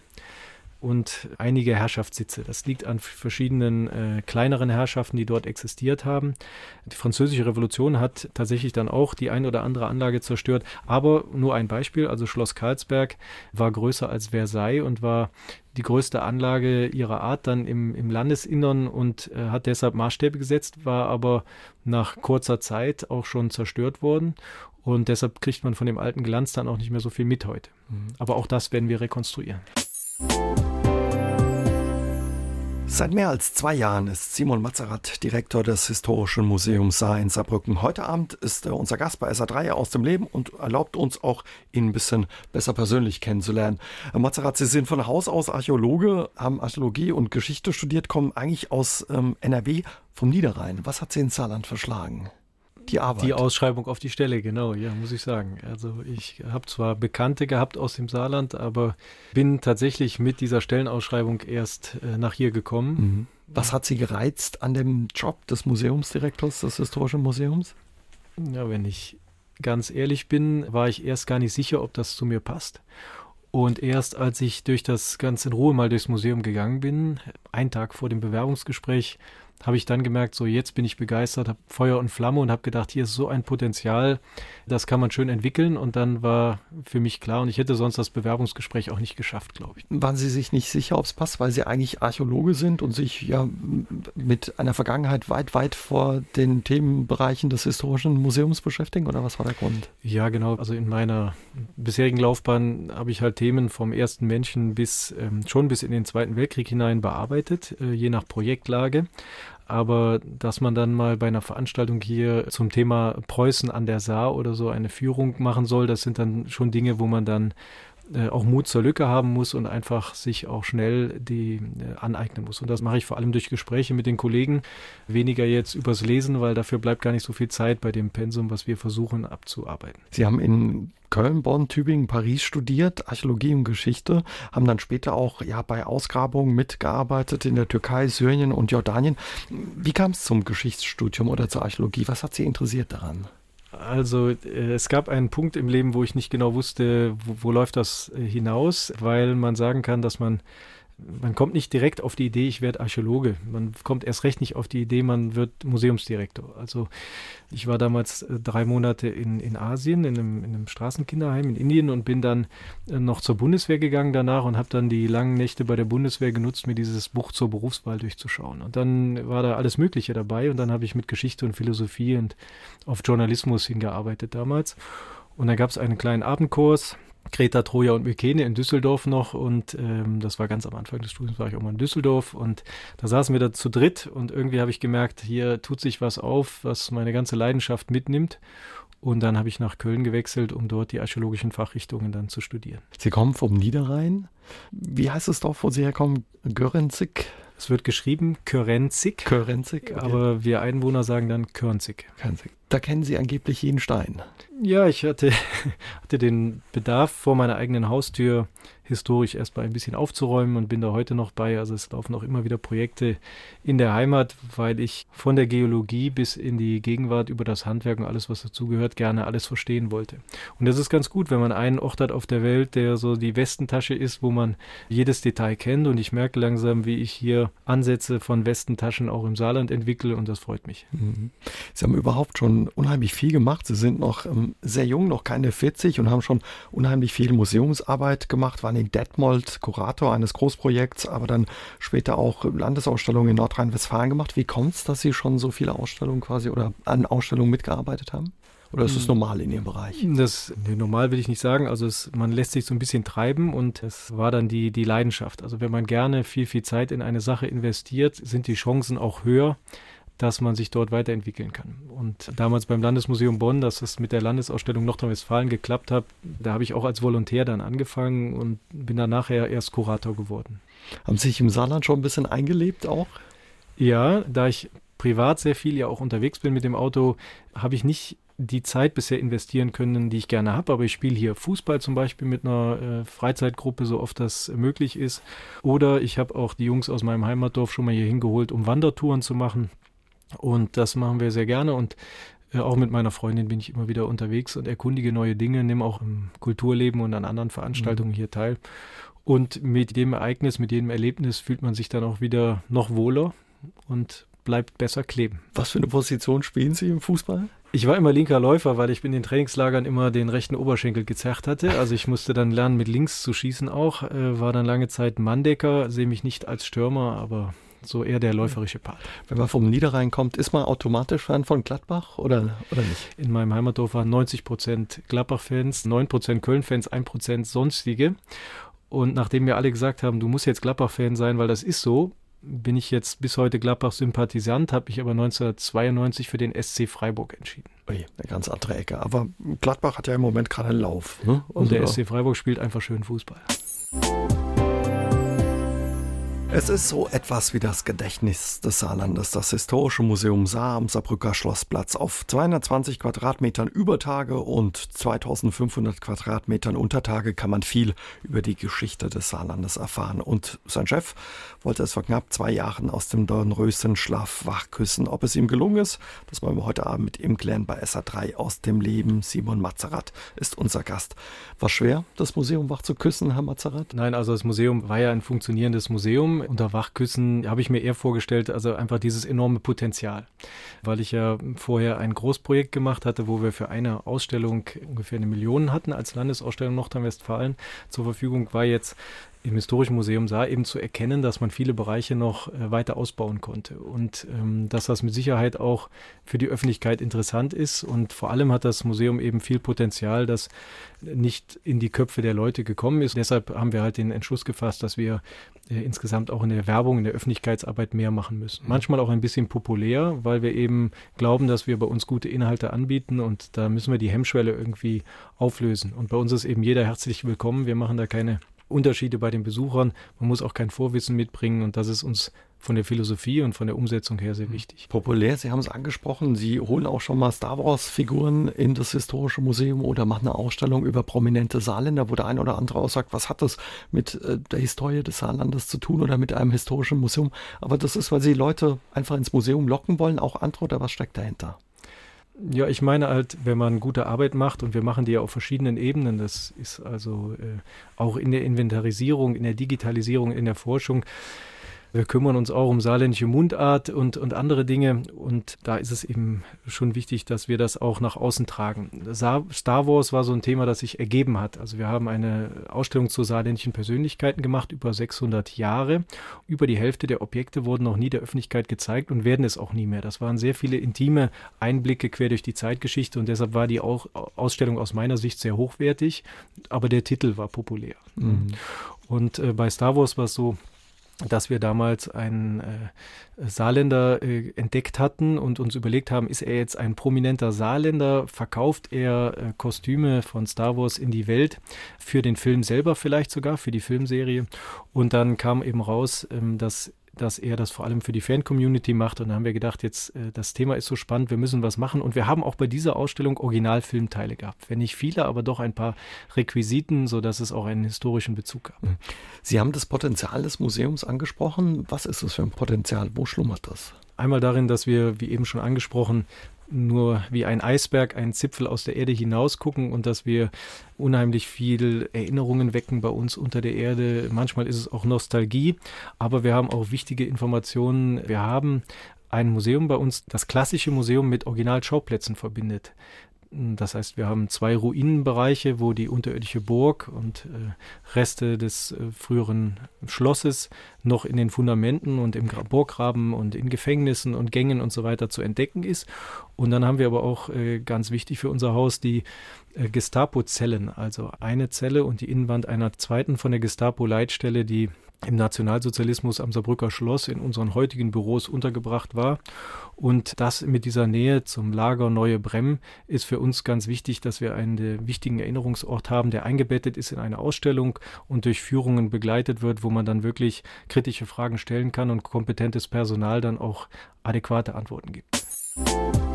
und einige Herrschaftssitze. Das liegt an verschiedenen äh, kleineren Herrschaften, die dort existiert haben. Die Französische Revolution hat tatsächlich dann auch die ein oder andere Anlage zerstört. Aber nur ein Beispiel, also Schloss Karlsberg war größer als Versailles und war die größte Anlage ihrer Art dann im, im Landesinnern und äh, hat deshalb Maßstäbe gesetzt, war aber nach kurzer Zeit auch schon zerstört worden. Und deshalb kriegt man von dem alten Glanz dann auch nicht mehr so viel mit heute. Mhm. Aber auch das werden wir rekonstruieren. Seit mehr als zwei Jahren ist Simon Mazerat Direktor des Historischen Museums Saar in Saarbrücken. Heute Abend ist er unser Gast bei SA3 aus dem Leben und erlaubt uns auch, ihn ein bisschen besser persönlich kennenzulernen. Herr Mazerat, Sie sind von Haus aus Archäologe, haben Archäologie und Geschichte studiert, kommen eigentlich aus ähm, NRW vom Niederrhein. Was hat Sie ins Saarland verschlagen? Die Arbeit. Die Ausschreibung auf die Stelle, genau, ja, muss ich sagen. Also ich habe zwar Bekannte gehabt aus dem Saarland, aber bin tatsächlich mit dieser Stellenausschreibung erst äh, nach hier gekommen. Mhm. Was hat Sie gereizt an dem Job des Museumsdirektors des Historischen Museums? Ja, wenn ich ganz ehrlich bin, war ich erst gar nicht sicher, ob das zu mir passt. Und erst als ich durch das ganz in Ruhe mal durchs Museum gegangen bin, einen Tag vor dem Bewerbungsgespräch, habe ich dann gemerkt, so jetzt bin ich begeistert, habe Feuer und Flamme und habe gedacht, hier ist so ein Potenzial, das kann man schön entwickeln. Und dann war für mich klar, und ich hätte sonst das Bewerbungsgespräch auch nicht geschafft, glaube ich. Waren Sie sich nicht sicher, ob es passt, weil Sie eigentlich Archäologe sind und sich ja mit einer Vergangenheit weit, weit vor den Themenbereichen des historischen Museums beschäftigen? Oder was war der Grund? Ja, genau. Also in meiner bisherigen Laufbahn habe ich halt Themen vom ersten Menschen bis ähm, schon bis in den Zweiten Weltkrieg hinein bearbeitet, äh, je nach Projektlage aber dass man dann mal bei einer Veranstaltung hier zum Thema Preußen an der Saar oder so eine Führung machen soll, das sind dann schon Dinge, wo man dann auch Mut zur Lücke haben muss und einfach sich auch schnell die äh, aneignen muss. Und das mache ich vor allem durch Gespräche mit den Kollegen, weniger jetzt übers Lesen, weil dafür bleibt gar nicht so viel Zeit bei dem Pensum, was wir versuchen abzuarbeiten. Sie haben in Köln, Bonn, Tübingen, Paris studiert, Archäologie und Geschichte, haben dann später auch ja bei Ausgrabungen mitgearbeitet in der Türkei, Syrien und Jordanien. Wie kam es zum Geschichtsstudium oder zur Archäologie? Was hat Sie interessiert daran? Also äh, es gab einen Punkt im Leben, wo ich nicht genau wusste, wo, wo läuft das äh, hinaus, weil man sagen kann, dass man man kommt nicht direkt auf die Idee, ich werde Archäologe. Man kommt erst recht nicht auf die Idee, man wird Museumsdirektor. Also ich war damals äh, drei Monate in, in Asien, in einem, in einem Straßenkinderheim in Indien und bin dann äh, noch zur Bundeswehr gegangen danach und habe dann die langen Nächte bei der Bundeswehr genutzt, mir dieses Buch zur Berufswahl durchzuschauen. Und dann war da alles Mögliche dabei und dann habe ich mit Geschichte und Philosophie und auf Journalismus hingearbeitet damals. Und dann gab es einen kleinen Abendkurs, Kreta, Troja und Mykene in Düsseldorf noch und ähm, das war ganz am Anfang des Studiums, war ich auch mal in Düsseldorf und da saßen wir da zu dritt und irgendwie habe ich gemerkt, hier tut sich was auf, was meine ganze Leidenschaft mitnimmt und dann habe ich nach Köln gewechselt, um dort die archäologischen Fachrichtungen dann zu studieren. Sie kommen vom Niederrhein. Wie heißt es Dorf, wo Sie herkommen? Görenzig? Es wird geschrieben Körenzig. Körenzig, okay. aber wir Einwohner sagen dann Körnzig. Körnzig. Da kennen Sie angeblich jeden Stein. Ja, ich hatte, hatte den Bedarf vor meiner eigenen Haustür historisch erstmal ein bisschen aufzuräumen und bin da heute noch bei. Also es laufen auch immer wieder Projekte in der Heimat, weil ich von der Geologie bis in die Gegenwart über das Handwerk und alles, was dazugehört, gerne alles verstehen wollte. Und das ist ganz gut, wenn man einen Ort hat auf der Welt, der so die Westentasche ist, wo man jedes Detail kennt. Und ich merke langsam, wie ich hier Ansätze von Westentaschen auch im Saarland entwickle und das freut mich. Mhm. Sie haben überhaupt schon unheimlich viel gemacht. Sie sind noch ähm, sehr jung, noch keine 40 und haben schon unheimlich viel Museumsarbeit gemacht, waren in Detmold Kurator eines Großprojekts, aber dann später auch Landesausstellungen in Nordrhein-Westfalen gemacht. Wie kommt es, dass Sie schon so viele Ausstellungen quasi oder an Ausstellungen mitgearbeitet haben? Oder ist es hm. normal in Ihrem Bereich? Das nee, normal will ich nicht sagen. Also es, man lässt sich so ein bisschen treiben und es war dann die, die Leidenschaft. Also wenn man gerne viel, viel Zeit in eine Sache investiert, sind die Chancen auch höher, dass man sich dort weiterentwickeln kann. Und damals beim Landesmuseum Bonn, dass es mit der Landesausstellung Nordrhein-Westfalen geklappt hat, da habe ich auch als Volontär dann angefangen und bin dann nachher erst Kurator geworden. Haben Sie sich im Saarland schon ein bisschen eingelebt auch? Ja, da ich privat sehr viel ja auch unterwegs bin mit dem Auto, habe ich nicht die Zeit bisher investieren können, die ich gerne habe. Aber ich spiele hier Fußball zum Beispiel mit einer äh, Freizeitgruppe, so oft das möglich ist. Oder ich habe auch die Jungs aus meinem Heimatdorf schon mal hier hingeholt, um Wandertouren zu machen. Und das machen wir sehr gerne und äh, auch mit meiner Freundin bin ich immer wieder unterwegs und erkundige neue Dinge, nehme auch im Kulturleben und an anderen Veranstaltungen mhm. hier teil. Und mit dem Ereignis, mit jedem Erlebnis fühlt man sich dann auch wieder noch wohler und bleibt besser kleben. Was für eine Position spielen Sie im Fußball? Ich war immer linker Läufer, weil ich in den Trainingslagern immer den rechten Oberschenkel gezerrt hatte. Also ich musste dann lernen, mit links zu schießen auch. Äh, war dann lange Zeit Manndecker, sehe mich nicht als Stürmer, aber so eher der läuferische Part. Wenn man vom Niederrhein kommt, ist man automatisch Fan von Gladbach oder, oder nicht? In meinem Heimatdorf waren 90 Prozent Gladbach-Fans, 9 Prozent Köln-Fans, 1 Prozent sonstige. Und nachdem wir alle gesagt haben, du musst jetzt Gladbach-Fan sein, weil das ist so, bin ich jetzt bis heute Gladbach-Sympathisant, habe ich aber 1992 für den SC Freiburg entschieden. Ui, eine ganz andere Ecke. Aber Gladbach hat ja im Moment gerade einen Lauf. Ne? Also Und der SC Freiburg spielt einfach schön Fußball. Es ist so etwas wie das Gedächtnis des Saarlandes, das Historische Museum Saar am Saarbrücker Schlossplatz auf 220 Quadratmetern Übertage und 2500 Quadratmetern Untertage kann man viel über die Geschichte des Saarlandes erfahren. Und sein Chef wollte es vor knapp zwei Jahren aus dem Dornröschen-Schlaf wachküssen. Ob es ihm gelungen ist, das wollen wir heute Abend mit ihm klären bei SA3 aus dem Leben. Simon Mazerat ist unser Gast. War schwer, das Museum wach zu küssen, Herr Mazerat? Nein, also das Museum war ja ein funktionierendes Museum unter Wachküssen habe ich mir eher vorgestellt, also einfach dieses enorme Potenzial. Weil ich ja vorher ein Großprojekt gemacht hatte, wo wir für eine Ausstellung ungefähr eine Million hatten als Landesausstellung Nordrhein-Westfalen zur Verfügung, war jetzt im Historischen Museum sah, eben zu erkennen, dass man viele Bereiche noch äh, weiter ausbauen konnte und ähm, dass das mit Sicherheit auch für die Öffentlichkeit interessant ist und vor allem hat das Museum eben viel Potenzial, das nicht in die Köpfe der Leute gekommen ist. Deshalb haben wir halt den Entschluss gefasst, dass wir äh, insgesamt auch in der Werbung, in der Öffentlichkeitsarbeit mehr machen müssen. Mhm. Manchmal auch ein bisschen populär, weil wir eben glauben, dass wir bei uns gute Inhalte anbieten und da müssen wir die Hemmschwelle irgendwie auflösen. Und bei uns ist eben jeder herzlich willkommen. Wir machen da keine Unterschiede bei den Besuchern. Man muss auch kein Vorwissen mitbringen und das ist uns von der Philosophie und von der Umsetzung her sehr wichtig. Populär, Sie haben es angesprochen, Sie holen auch schon mal Star Wars-Figuren in das Historische Museum oder machen eine Ausstellung über prominente Saarländer, wo der ein oder andere auch sagt, was hat das mit äh, der Historie des Saarlandes zu tun oder mit einem historischen Museum? Aber das ist, weil Sie Leute einfach ins Museum locken wollen, auch andere oder was steckt dahinter? Ja, ich meine halt, wenn man gute Arbeit macht und wir machen die ja auf verschiedenen Ebenen, das ist also äh, auch in der Inventarisierung, in der Digitalisierung, in der Forschung, wir kümmern uns auch um saarländische Mundart und, und andere Dinge. Und da ist es eben schon wichtig, dass wir das auch nach außen tragen. Star Wars war so ein Thema, das sich ergeben hat. Also wir haben eine Ausstellung zu saarländischen Persönlichkeiten gemacht, über 600 Jahre. Über die Hälfte der Objekte wurden noch nie der Öffentlichkeit gezeigt und werden es auch nie mehr. Das waren sehr viele intime Einblicke quer durch die Zeitgeschichte und deshalb war die Ausstellung aus meiner Sicht sehr hochwertig, aber der Titel war populär. Mhm. Und äh, bei Star Wars war es so, dass wir damals einen äh, Saarländer äh, entdeckt hatten und uns überlegt haben, ist er jetzt ein prominenter Saarländer, verkauft er äh, Kostüme von Star Wars in die Welt für den Film selber vielleicht sogar, für die Filmserie. Und dann kam eben raus, ähm, dass dass er das vor allem für die Fan-Community macht. Und da haben wir gedacht, jetzt äh, das Thema ist so spannend, wir müssen was machen. Und wir haben auch bei dieser Ausstellung Originalfilmteile gehabt. Wenn nicht viele, aber doch ein paar Requisiten, sodass es auch einen historischen Bezug gab. Mhm. Sie haben das Potenzial des Museums angesprochen. Was ist das für ein Potenzial? Wo schlummert das? Einmal darin, dass wir, wie eben schon angesprochen, nur wie ein Eisberg, einen Zipfel aus der Erde hinaus gucken und dass wir unheimlich viel Erinnerungen wecken bei uns unter der Erde. Manchmal ist es auch Nostalgie, aber wir haben auch wichtige Informationen. Wir haben ein Museum bei uns, das klassische Museum mit Originalschauplätzen verbindet. Das heißt, wir haben zwei Ruinenbereiche, wo die unterirdische Burg und äh, Reste des äh, früheren Schlosses noch in den Fundamenten und im Burggraben und in Gefängnissen und Gängen und so weiter zu entdecken ist. Und dann haben wir aber auch äh, ganz wichtig für unser Haus die äh, Gestapo-Zellen, also eine Zelle und die Innenwand einer zweiten von der Gestapo-Leitstelle, die im Nationalsozialismus am Saarbrücker Schloss in unseren heutigen Büros untergebracht war. Und das mit dieser Nähe zum Lager Neue Bremm ist für uns ganz wichtig, dass wir einen wichtigen Erinnerungsort haben, der eingebettet ist in eine Ausstellung und durch Führungen begleitet wird, wo man dann wirklich kritische Fragen stellen kann und kompetentes Personal dann auch adäquate Antworten gibt.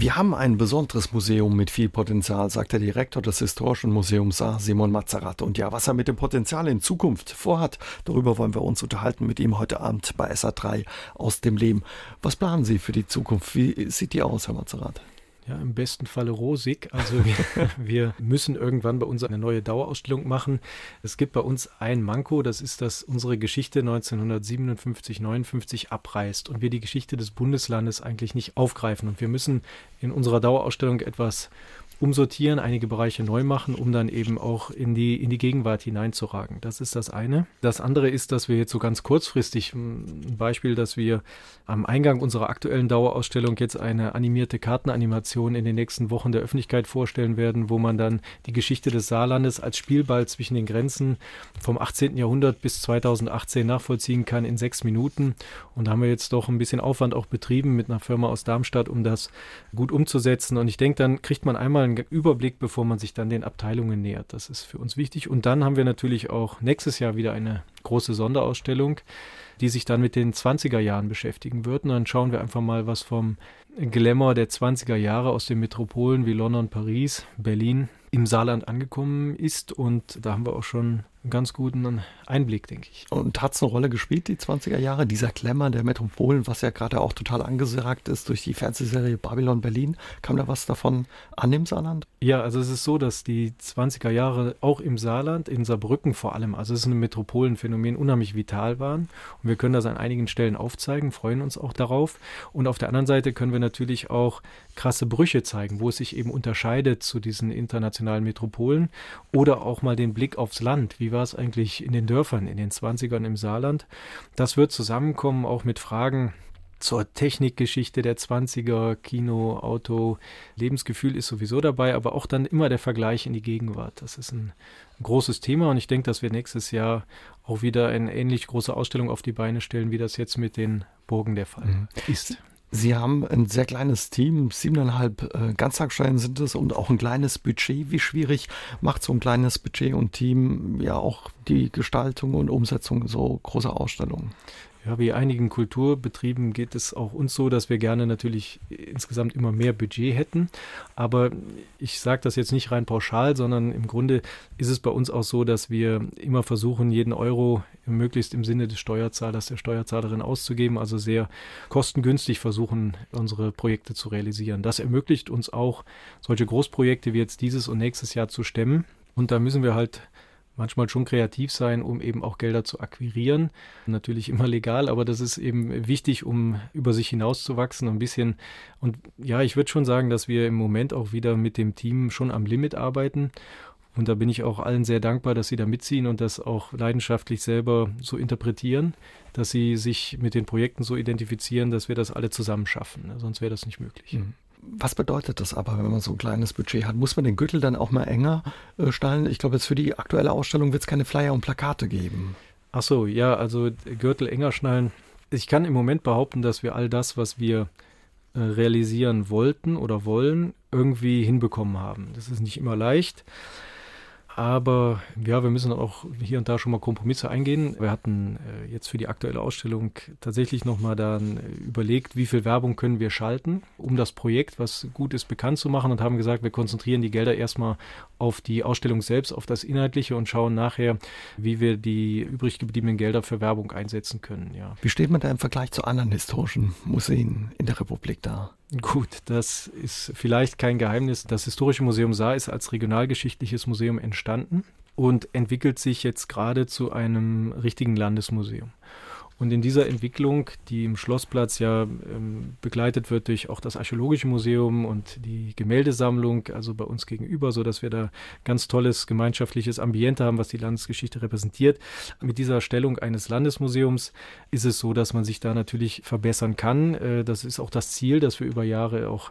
Wir haben ein besonderes Museum mit viel Potenzial, sagt der Direktor des Historischen Museums Saar, Simon Mazarat. Und ja, was er mit dem Potenzial in Zukunft vorhat, darüber wollen wir uns unterhalten mit ihm heute Abend bei SA3 aus dem Leben. Was planen Sie für die Zukunft? Wie sieht die aus, Herr Mazarat? Ja, im besten Falle rosig. Also wir, wir, müssen irgendwann bei uns eine neue Dauerausstellung machen. Es gibt bei uns ein Manko, das ist, dass unsere Geschichte 1957, 59 abreißt und wir die Geschichte des Bundeslandes eigentlich nicht aufgreifen. Und wir müssen in unserer Dauerausstellung etwas umsortieren, einige Bereiche neu machen, um dann eben auch in die, in die Gegenwart hineinzuragen. Das ist das eine. Das andere ist, dass wir jetzt so ganz kurzfristig, ein Beispiel, dass wir am Eingang unserer aktuellen Dauerausstellung jetzt eine animierte Kartenanimation in den nächsten Wochen der Öffentlichkeit vorstellen werden, wo man dann die Geschichte des Saarlandes als Spielball zwischen den Grenzen vom 18. Jahrhundert bis 2018 nachvollziehen kann in sechs Minuten. Und da haben wir jetzt doch ein bisschen Aufwand auch betrieben mit einer Firma aus Darmstadt, um das gut umzusetzen. Und ich denke, dann kriegt man einmal einen Überblick, bevor man sich dann den Abteilungen nähert. Das ist für uns wichtig. Und dann haben wir natürlich auch nächstes Jahr wieder eine große Sonderausstellung, die sich dann mit den 20er Jahren beschäftigen wird. Und dann schauen wir einfach mal, was vom Glamour der 20er Jahre aus den Metropolen wie London, Paris, Berlin im Saarland angekommen ist. Und da haben wir auch schon einen ganz guten Einblick, denke ich. Und hat es eine Rolle gespielt, die 20er Jahre, dieser Klemmer der Metropolen, was ja gerade auch total angesagt ist durch die Fernsehserie Babylon Berlin. Kam da was davon an im Saarland? Ja, also es ist so, dass die 20er Jahre auch im Saarland, in Saarbrücken vor allem, also es ist ein Metropolenphänomen, unheimlich vital waren. Und wir können das an einigen Stellen aufzeigen, freuen uns auch darauf. Und auf der anderen Seite können wir natürlich auch krasse Brüche zeigen, wo es sich eben unterscheidet zu diesen internationalen Metropolen oder auch mal den Blick aufs Land. Wie war es eigentlich in den Dörfern, in den 20ern im Saarland? Das wird zusammenkommen auch mit Fragen, zur Technikgeschichte der 20er, Kino, Auto, Lebensgefühl ist sowieso dabei, aber auch dann immer der Vergleich in die Gegenwart. Das ist ein, ein großes Thema und ich denke, dass wir nächstes Jahr auch wieder eine ähnlich große Ausstellung auf die Beine stellen, wie das jetzt mit den Burgen der Fall mhm. ist. Sie haben ein sehr kleines Team, siebeneinhalb äh, Ganztagsstellen sind es und auch ein kleines Budget. Wie schwierig macht so ein kleines Budget und Team ja auch die Gestaltung und Umsetzung so großer Ausstellungen? Ja, wie einigen Kulturbetrieben geht es auch uns so, dass wir gerne natürlich insgesamt immer mehr Budget hätten. Aber ich sage das jetzt nicht rein pauschal, sondern im Grunde ist es bei uns auch so, dass wir immer versuchen, jeden Euro möglichst im Sinne des Steuerzahlers, der Steuerzahlerin auszugeben, also sehr kostengünstig versuchen, unsere Projekte zu realisieren. Das ermöglicht uns auch, solche Großprojekte wie jetzt dieses und nächstes Jahr zu stemmen. Und da müssen wir halt manchmal schon kreativ sein, um eben auch Gelder zu akquirieren. Natürlich immer legal, aber das ist eben wichtig, um über sich hinauszuwachsen, ein bisschen. Und ja, ich würde schon sagen, dass wir im Moment auch wieder mit dem Team schon am Limit arbeiten. Und da bin ich auch allen sehr dankbar, dass sie da mitziehen und das auch leidenschaftlich selber so interpretieren, dass sie sich mit den Projekten so identifizieren, dass wir das alle zusammen schaffen. Sonst wäre das nicht möglich. Mhm. Was bedeutet das aber, wenn man so ein kleines Budget hat? Muss man den Gürtel dann auch mal enger äh, stellen? Ich glaube, jetzt für die aktuelle Ausstellung wird es keine Flyer und Plakate geben. Ach so, ja, also Gürtel enger schnallen. Ich kann im Moment behaupten, dass wir all das, was wir äh, realisieren wollten oder wollen, irgendwie hinbekommen haben. Das ist nicht immer leicht. Aber ja, wir müssen auch hier und da schon mal Kompromisse eingehen. Wir hatten äh, jetzt für die aktuelle Ausstellung tatsächlich nochmal dann äh, überlegt, wie viel Werbung können wir schalten, um das Projekt, was gut ist, bekannt zu machen und haben gesagt, wir konzentrieren die Gelder erstmal auf die Ausstellung selbst, auf das Inhaltliche und schauen nachher, wie wir die übrig gebliebenen Gelder für Werbung einsetzen können. Ja. Wie steht man da im Vergleich zu anderen historischen Museen in der Republik da? Gut, das ist vielleicht kein Geheimnis. Das Historische Museum Saar ist als regionalgeschichtliches Museum entstanden und entwickelt sich jetzt gerade zu einem richtigen Landesmuseum. Und in dieser Entwicklung, die im Schlossplatz ja ähm, begleitet wird durch auch das Archäologische Museum und die Gemäldesammlung, also bei uns gegenüber, so dass wir da ganz tolles gemeinschaftliches Ambiente haben, was die Landesgeschichte repräsentiert. Mit dieser Stellung eines Landesmuseums ist es so, dass man sich da natürlich verbessern kann. Äh, das ist auch das Ziel, dass wir über Jahre auch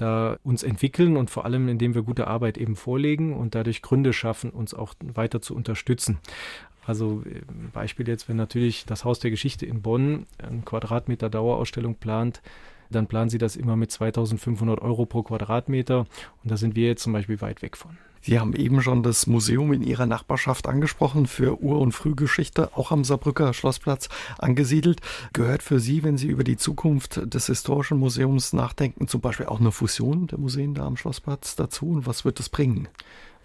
da uns entwickeln und vor allem, indem wir gute Arbeit eben vorlegen und dadurch Gründe schaffen, uns auch weiter zu unterstützen. Also äh, Beispiel jetzt, wenn natürlich das Haus der Geschichte in Bonn einen Quadratmeter Dauerausstellung plant, dann planen sie das immer mit 2500 Euro pro Quadratmeter und da sind wir jetzt zum Beispiel weit weg von. Sie haben eben schon das Museum in Ihrer Nachbarschaft angesprochen für Ur- und Frühgeschichte, auch am Saarbrücker Schlossplatz angesiedelt. Gehört für Sie, wenn Sie über die Zukunft des Historischen Museums nachdenken, zum Beispiel auch eine Fusion der Museen da am Schlossplatz dazu? Und was wird das bringen?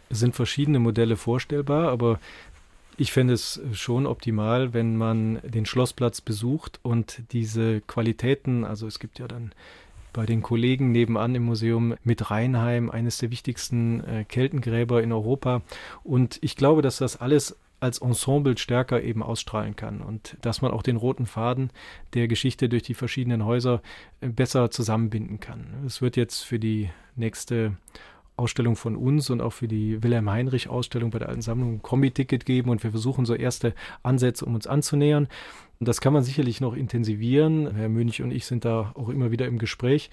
Es sind verschiedene Modelle vorstellbar, aber ich fände es schon optimal, wenn man den Schlossplatz besucht und diese Qualitäten, also es gibt ja dann bei den Kollegen nebenan im Museum mit Rheinheim, eines der wichtigsten äh, Keltengräber in Europa. Und ich glaube, dass das alles als Ensemble stärker eben ausstrahlen kann und dass man auch den roten Faden der Geschichte durch die verschiedenen Häuser äh, besser zusammenbinden kann. Es wird jetzt für die nächste Ausstellung von uns und auch für die Wilhelm Heinrich Ausstellung bei der alten Sammlung ein Kombi-Ticket geben und wir versuchen so erste Ansätze, um uns anzunähern. Das kann man sicherlich noch intensivieren. Herr Münch und ich sind da auch immer wieder im Gespräch.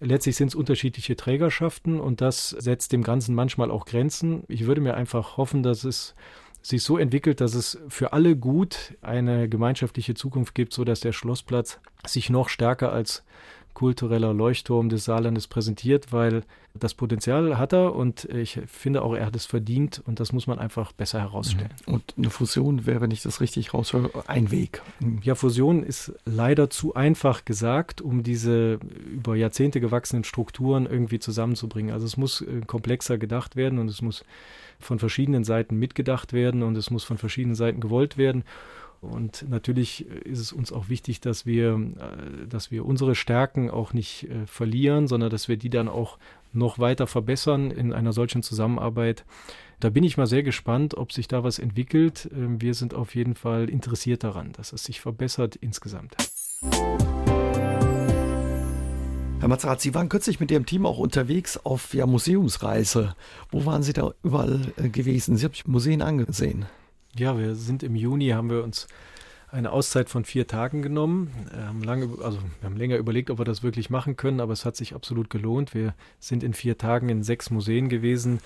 Letztlich sind es unterschiedliche Trägerschaften und das setzt dem Ganzen manchmal auch Grenzen. Ich würde mir einfach hoffen, dass es sich so entwickelt, dass es für alle gut eine gemeinschaftliche Zukunft gibt, sodass der Schlossplatz sich noch stärker als kultureller Leuchtturm des Saarlandes präsentiert, weil das Potenzial hat er und ich finde auch, er hat es verdient und das muss man einfach besser herausstellen. Mhm. Und eine Fusion wäre, wenn ich das richtig raushöre, ein Weg. Mhm. Ja, Fusion ist leider zu einfach gesagt, um diese über Jahrzehnte gewachsenen Strukturen irgendwie zusammenzubringen. Also es muss äh, komplexer gedacht werden und es muss von verschiedenen Seiten mitgedacht werden und es muss von verschiedenen Seiten gewollt werden. Und natürlich ist es uns auch wichtig, dass wir, äh, dass wir unsere Stärken auch nicht äh, verlieren, sondern dass wir die dann auch noch weiter verbessern in einer solchen Zusammenarbeit. Da bin ich mal sehr gespannt, ob sich da was entwickelt. Ähm, wir sind auf jeden Fall interessiert daran, dass es sich verbessert insgesamt. Herr Mazerat, Sie waren kürzlich mit Ihrem Team auch unterwegs auf ja, Museumsreise. Wo waren Sie da überall äh, gewesen? Sie haben sich Museen angesehen. Ja, wir sind im Juni, haben wir uns eine Auszeit von vier Tagen genommen. Wir haben, lange, also wir haben länger überlegt, ob wir das wirklich machen können, aber es hat sich absolut gelohnt. Wir sind in vier Tagen in sechs Museen gewesen,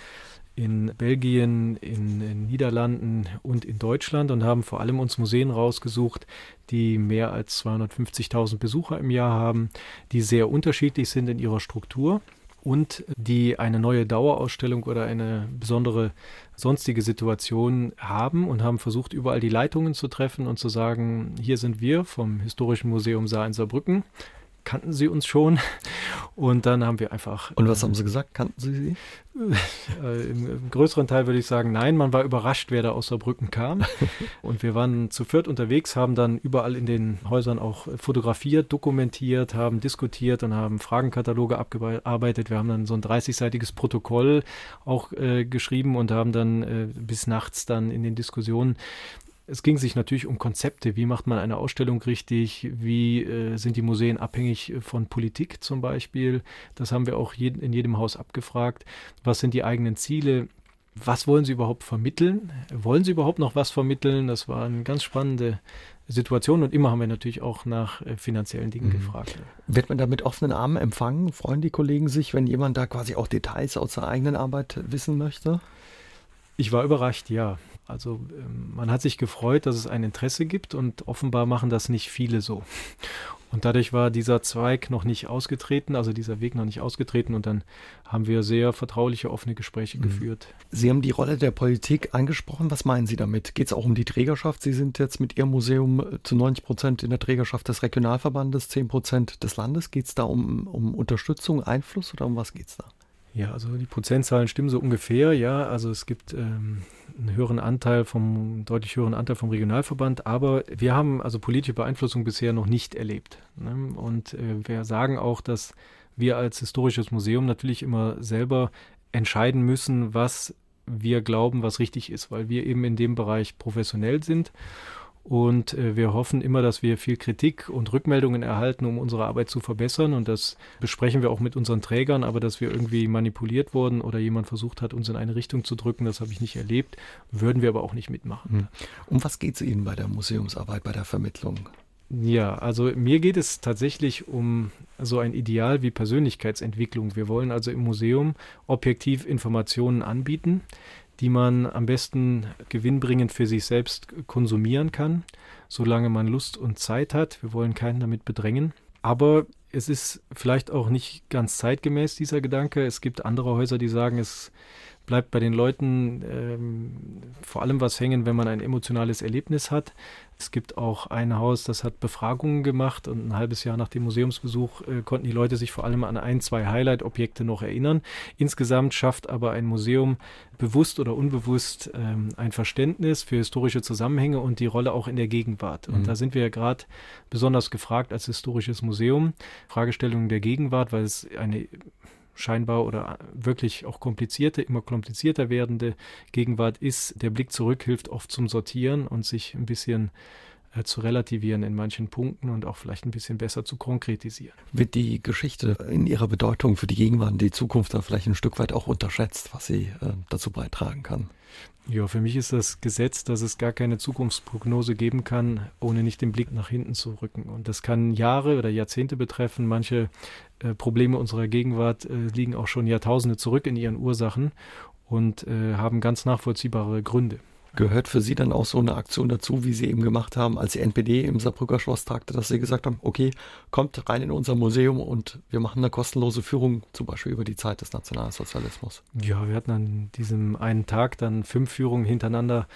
in Belgien, in den Niederlanden und in Deutschland und haben vor allem uns Museen rausgesucht, die mehr als 250.000 Besucher im Jahr haben, die sehr unterschiedlich sind in ihrer Struktur und die eine neue Dauerausstellung oder eine besondere sonstige Situation haben und haben versucht, überall die Leitungen zu treffen und zu sagen, hier sind wir vom Historischen Museum Saar in Saarbrücken kannten sie uns schon. Und dann haben wir einfach. Und was äh, haben sie gesagt? Kannten sie sie? Äh, im, Im, größeren Teil würde ich sagen, nein. Man war überrascht, wer da aus Saarbrücken kam. Und wir waren zu viert unterwegs, haben dann überall in den Häusern auch fotografiert, dokumentiert, haben diskutiert und haben Fragenkataloge abgearbeitet. Wir haben dann so ein 30-seitiges Protokoll auch äh, geschrieben und haben dann äh, bis nachts dann in den Diskussionen es ging sich natürlich um Konzepte. Wie macht man eine Ausstellung richtig? Wie äh, sind die Museen abhängig von Politik zum Beispiel? Das haben wir auch jed in jedem Haus abgefragt. Was sind die eigenen Ziele? Was wollen Sie überhaupt vermitteln? Wollen Sie überhaupt noch was vermitteln? Das war eine ganz spannende Situation und immer haben wir natürlich auch nach äh, finanziellen Dingen mhm. gefragt. Wird man da mit offenen Armen empfangen? Freuen die Kollegen sich, wenn jemand da quasi auch Details aus der eigenen Arbeit wissen möchte? Ich war überrascht, ja. Also ähm, man hat sich gefreut, dass es ein Interesse gibt und offenbar machen das nicht viele so. Und dadurch war dieser Zweig noch nicht ausgetreten, also dieser Weg noch nicht ausgetreten und dann haben wir sehr vertrauliche, offene Gespräche mhm. geführt. Sie haben die Rolle der Politik angesprochen. Was meinen Sie damit? Geht es auch um die Trägerschaft? Sie sind jetzt mit Ihrem Museum äh, zu 90 Prozent in der Trägerschaft des Regionalverbandes, 10 Prozent des Landes. Geht es da um, um Unterstützung, Einfluss oder um was geht es da? Ja, also die Prozentzahlen stimmen so ungefähr, ja. Also es gibt ähm, einen höheren Anteil vom, deutlich höheren Anteil vom Regionalverband, aber wir haben also politische Beeinflussung bisher noch nicht erlebt. Ne? Und äh, wir sagen auch, dass wir als historisches Museum natürlich immer selber entscheiden müssen, was wir glauben, was richtig ist, weil wir eben in dem Bereich professionell sind und äh, wir hoffen immer, dass wir viel Kritik und Rückmeldungen erhalten, um unsere Arbeit zu verbessern. Und das besprechen wir auch mit unseren Trägern. Aber dass wir irgendwie manipuliert wurden oder jemand versucht hat, uns in eine Richtung zu drücken, das habe ich nicht erlebt. Würden wir aber auch nicht mitmachen. Hm. Um was geht es Ihnen bei der Museumsarbeit, bei der Vermittlung? Ja, also mir geht es tatsächlich um so ein Ideal wie Persönlichkeitsentwicklung. Wir wollen also im Museum objektiv Informationen anbieten, die man am besten gewinnbringend für sich selbst konsumieren kann, solange man Lust und Zeit hat. Wir wollen keinen damit bedrängen. Aber es ist vielleicht auch nicht ganz zeitgemäß, dieser Gedanke. Es gibt andere Häuser, die sagen, es bleibt bei den Leuten ähm, vor allem was hängen, wenn man ein emotionales Erlebnis hat. Es gibt auch ein Haus, das hat Befragungen gemacht und ein halbes Jahr nach dem Museumsbesuch äh, konnten die Leute sich vor allem an ein, zwei Highlight-Objekte noch erinnern. Insgesamt schafft aber ein Museum bewusst oder unbewusst ähm, ein Verständnis für historische Zusammenhänge und die Rolle auch in der Gegenwart. Und mhm. da sind wir ja gerade besonders gefragt als historisches Museum. Fragestellungen der Gegenwart, weil es eine scheinbar oder wirklich auch komplizierte, immer komplizierter werdende Gegenwart ist, der Blick zurück hilft oft zum Sortieren und sich ein bisschen äh, zu relativieren in manchen Punkten und auch vielleicht ein bisschen besser zu konkretisieren. Wird die Geschichte in ihrer Bedeutung für die Gegenwart und die Zukunft da vielleicht ein Stück weit auch unterschätzt, was sie äh, dazu beitragen kann? Ja, für mich ist das Gesetz, dass es gar keine Zukunftsprognose geben kann, ohne nicht den Blick nach hinten zu rücken. Und das kann Jahre oder Jahrzehnte betreffen. Manche äh, Probleme unserer Gegenwart äh, liegen auch schon Jahrtausende zurück in ihren Ursachen und äh, haben ganz nachvollziehbare Gründe. Gehört für Sie dann auch so eine Aktion dazu, wie Sie eben gemacht haben, als die NPD im Saarbrücker Schloss tagte, dass Sie gesagt haben, okay, kommt rein in unser Museum und wir machen eine kostenlose Führung, zum Beispiel über die Zeit des Nationalsozialismus? Ja, wir hatten an diesem einen Tag dann fünf Führungen hintereinander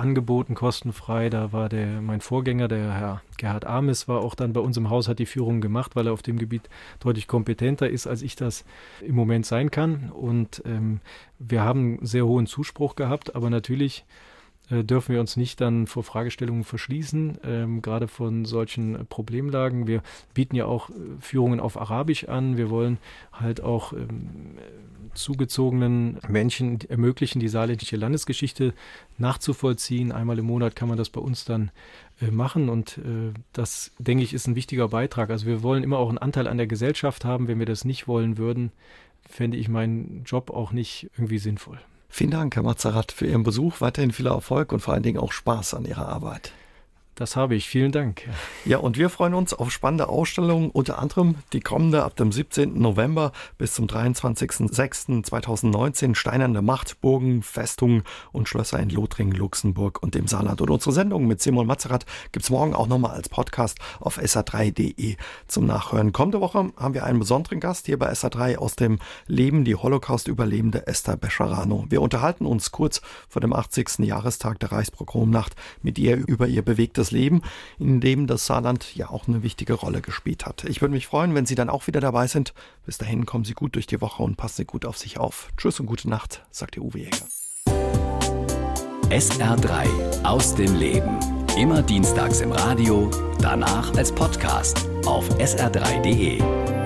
angeboten, kostenfrei. Da war der, mein Vorgänger, der Herr Gerhard Ames, war auch dann bei uns im Haus, hat die Führung gemacht, weil er auf dem Gebiet deutlich kompetenter ist, als ich das im Moment sein kann. Und ähm, wir haben sehr hohen Zuspruch gehabt, aber natürlich äh, dürfen wir uns nicht dann vor Fragestellungen verschließen, ähm, gerade von solchen Problemlagen. Wir bieten ja auch äh, Führungen auf Arabisch an. Wir wollen halt auch ähm, zugezogenen Menschen ermöglichen, die saarländische Landesgeschichte nachzuvollziehen. Einmal im Monat kann man das bei uns dann äh, machen und äh, das, denke ich, ist ein wichtiger Beitrag. Also wir wollen immer auch einen Anteil an der Gesellschaft haben. Wenn wir das nicht wollen würden, fände ich meinen Job auch nicht irgendwie sinnvoll. Vielen Dank, Herr Mazarat, für Ihren Besuch. Weiterhin viel Erfolg und vor allen Dingen auch Spaß an Ihrer Arbeit. Das habe ich. Vielen Dank. Ja, und wir freuen uns auf spannende Ausstellungen, unter anderem die kommende ab dem 17. November bis zum 23.06.2019 Steinerne Macht, Burgen, Festungen und Schlösser in Lothringen, Luxemburg und dem Saarland. Und unsere Sendung mit Simon Mazerat gibt es morgen auch nochmal als Podcast auf sa3.de zum Nachhören. Kommende Woche haben wir einen besonderen Gast hier bei SA3 aus dem Leben, die Holocaust-Überlebende Esther Bescharano. Wir unterhalten uns kurz vor dem 80. Jahrestag der Reichspogromnacht mit ihr über ihr bewegtes Leben, in dem das Saarland ja auch eine wichtige Rolle gespielt hat. Ich würde mich freuen, wenn Sie dann auch wieder dabei sind. Bis dahin kommen Sie gut durch die Woche und passen Sie gut auf sich auf. Tschüss und gute Nacht, sagt der Uwe Jäger. SR3 aus dem Leben. Immer dienstags im Radio, danach als Podcast auf sr3.de.